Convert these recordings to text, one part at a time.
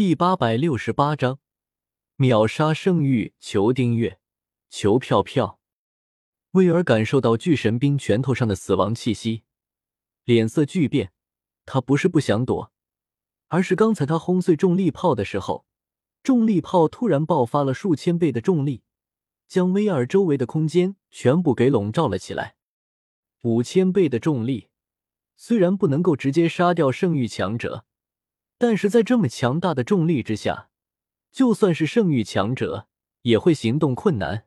第八百六十八章秒杀圣域，求订阅，求票票。威尔感受到巨神兵拳头上的死亡气息，脸色巨变。他不是不想躲，而是刚才他轰碎重力炮的时候，重力炮突然爆发了数千倍的重力，将威尔周围的空间全部给笼罩了起来。五千倍的重力。虽然不能够直接杀掉圣域强者，但是在这么强大的重力之下，就算是圣域强者也会行动困难。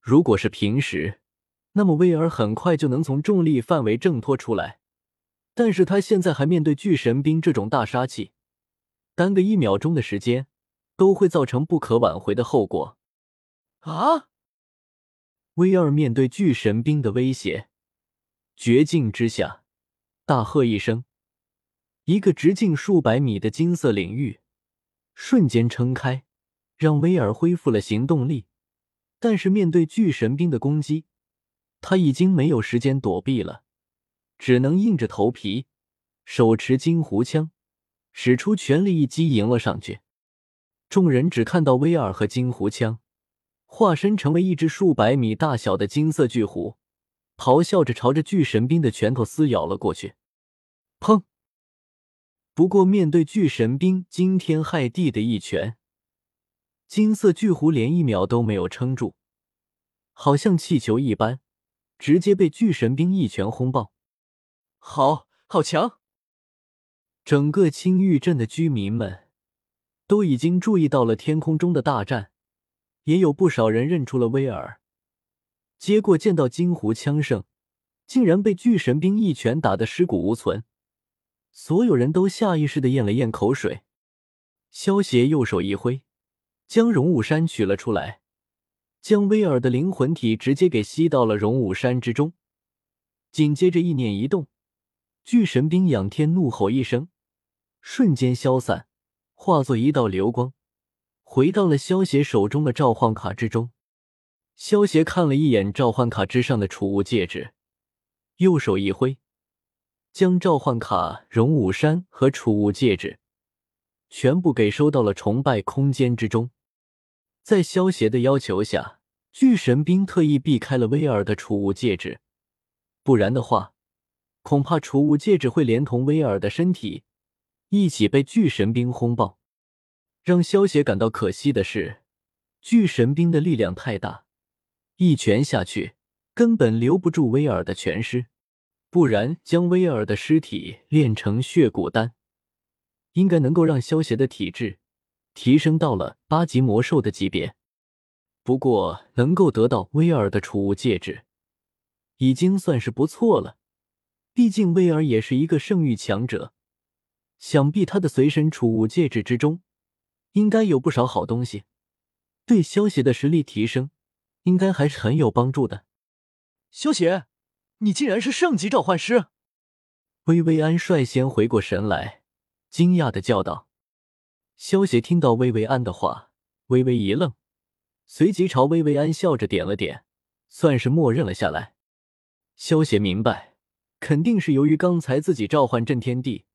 如果是平时，那么威尔很快就能从重力范围挣脱出来，但是他现在还面对巨神兵这种大杀器，单个一秒钟的时间都会造成不可挽回的后果。啊！威尔面对巨神兵的威胁，绝境之下。大喝一声，一个直径数百米的金色领域瞬间撑开，让威尔恢复了行动力。但是面对巨神兵的攻击，他已经没有时间躲避了，只能硬着头皮，手持金狐枪，使出全力一击迎了上去。众人只看到威尔和金狐枪化身成为一只数百米大小的金色巨狐。咆哮着朝着巨神兵的拳头撕咬了过去，砰！不过面对巨神兵惊天骇地的一拳，金色巨狐连一秒都没有撑住，好像气球一般，直接被巨神兵一拳轰爆。好好强！整个青玉镇的居民们都已经注意到了天空中的大战，也有不少人认出了威尔。结果见到金狐枪圣，竟然被巨神兵一拳打得尸骨无存，所有人都下意识的咽了咽口水。萧协右手一挥，将荣武山取了出来，将威尔的灵魂体直接给吸到了荣武山之中。紧接着意念一动，巨神兵仰天怒吼一声，瞬间消散，化作一道流光，回到了萧协手中的召唤卡之中。萧协看了一眼召唤卡之上的储物戒指，右手一挥，将召唤卡、荣武山和储物戒指全部给收到了崇拜空间之中。在萧协的要求下，巨神兵特意避开了威尔的储物戒指，不然的话，恐怕储物戒指会连同威尔的身体一起被巨神兵轰爆。让萧协感到可惜的是，巨神兵的力量太大。一拳下去，根本留不住威尔的全尸，不然将威尔的尸体炼成血骨丹，应该能够让萧协的体质提升到了八级魔兽的级别。不过能够得到威尔的储物戒指，已经算是不错了。毕竟威尔也是一个圣域强者，想必他的随身储物戒指之中，应该有不少好东西，对萧协的实力提升。应该还是很有帮助的。萧邪，你竟然是圣级召唤师！薇薇安率先回过神来，惊讶的叫道。萧邪听到薇薇安的话，微微一愣，随即朝薇薇安笑着点了点，算是默认了下来。萧邪明白，肯定是由于刚才自己召唤震天地，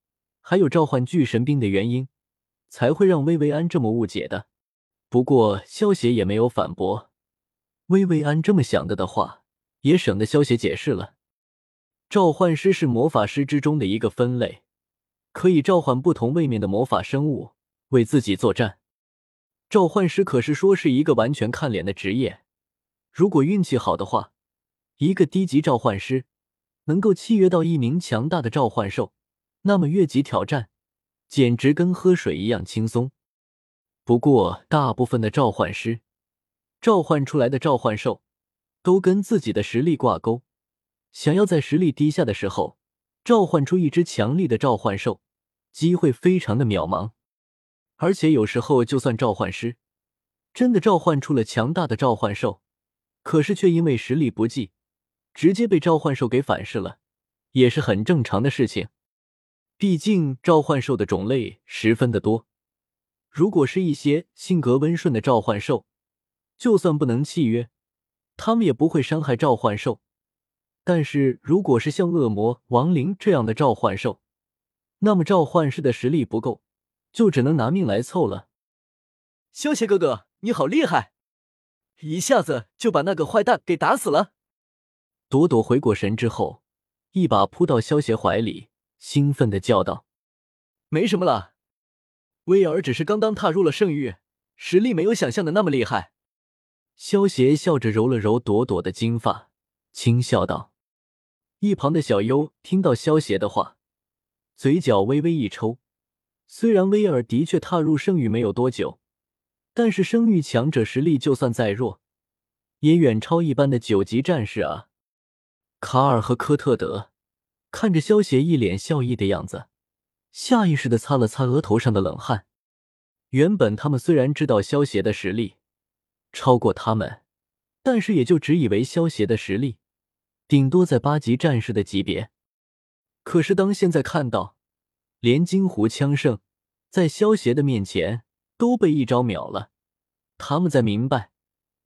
还有召唤巨神兵的原因，才会让薇薇安这么误解的。不过萧邪也没有反驳。薇薇安这么想的的话，也省得萧协解释了。召唤师是魔法师之中的一个分类，可以召唤不同位面的魔法生物为自己作战。召唤师可是说是一个完全看脸的职业，如果运气好的话，一个低级召唤师能够契约到一名强大的召唤兽，那么越级挑战简直跟喝水一样轻松。不过，大部分的召唤师。召唤出来的召唤兽都跟自己的实力挂钩，想要在实力低下的时候召唤出一只强力的召唤兽，机会非常的渺茫。而且有时候，就算召唤师真的召唤出了强大的召唤兽，可是却因为实力不济，直接被召唤兽给反噬了，也是很正常的事情。毕竟召唤兽的种类十分的多，如果是一些性格温顺的召唤兽。就算不能契约，他们也不会伤害召唤兽。但是如果是像恶魔、亡灵这样的召唤兽，那么召唤师的实力不够，就只能拿命来凑了。萧邪哥哥，你好厉害，一下子就把那个坏蛋给打死了。朵朵回过神之后，一把扑到萧邪怀里，兴奋的叫道：“没什么了，威尔只是刚刚踏入了圣域，实力没有想象的那么厉害。”萧邪笑着揉了揉朵朵的金发，轻笑道。一旁的小优听到萧邪的话，嘴角微微一抽。虽然威尔的确踏入圣域没有多久，但是圣域强者实力就算再弱，也远超一般的九级战士啊。卡尔和科特德看着萧邪一脸笑意的样子，下意识的擦了擦额头上的冷汗。原本他们虽然知道萧邪的实力超过他们，但是也就只以为萧邪的实力。顶多在八级战士的级别，可是当现在看到，连金湖枪圣在萧邪的面前都被一招秒了，他们才明白，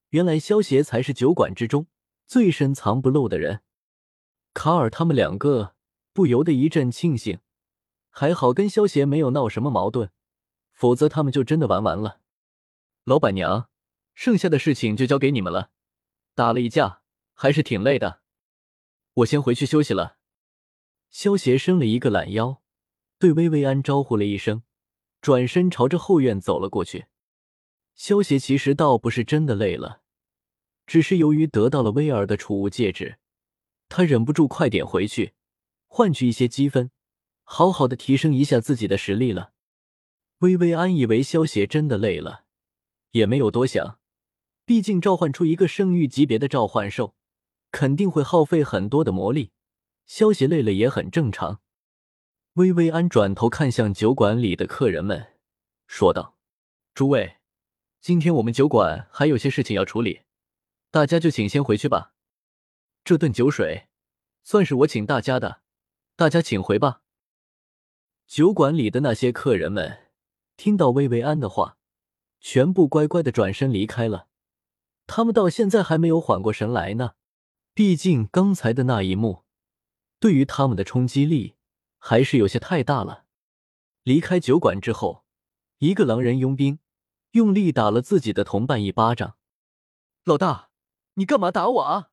原来萧邪才是酒馆之中最深藏不露的人。卡尔他们两个不由得一阵庆幸，还好跟萧邪没有闹什么矛盾，否则他们就真的玩完了。老板娘，剩下的事情就交给你们了，打了一架还是挺累的。我先回去休息了。萧协伸了一个懒腰，对薇薇安招呼了一声，转身朝着后院走了过去。萧协其实倒不是真的累了，只是由于得到了威尔的储物戒指，他忍不住快点回去，换取一些积分，好好的提升一下自己的实力了。薇薇安以为萧协真的累了，也没有多想，毕竟召唤出一个圣域级别的召唤兽。肯定会耗费很多的魔力，消协累了也很正常。薇薇安转头看向酒馆里的客人们，说道：“诸位，今天我们酒馆还有些事情要处理，大家就请先回去吧。这顿酒水算是我请大家的，大家请回吧。”酒馆里的那些客人们听到薇薇安的话，全部乖乖的转身离开了。他们到现在还没有缓过神来呢。毕竟刚才的那一幕，对于他们的冲击力还是有些太大了。离开酒馆之后，一个狼人佣兵用力打了自己的同伴一巴掌。老大，你干嘛打我啊？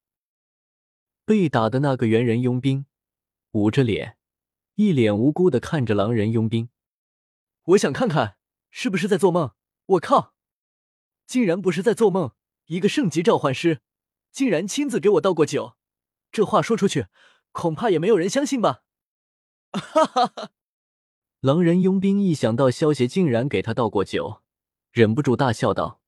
被打的那个猿人佣兵捂着脸，一脸无辜的看着狼人佣兵。我想看看是不是在做梦。我靠，竟然不是在做梦！一个圣级召唤师。竟然亲自给我倒过酒，这话说出去，恐怕也没有人相信吧？哈哈哈！狼人佣兵一想到萧邪竟然给他倒过酒，忍不住大笑道：“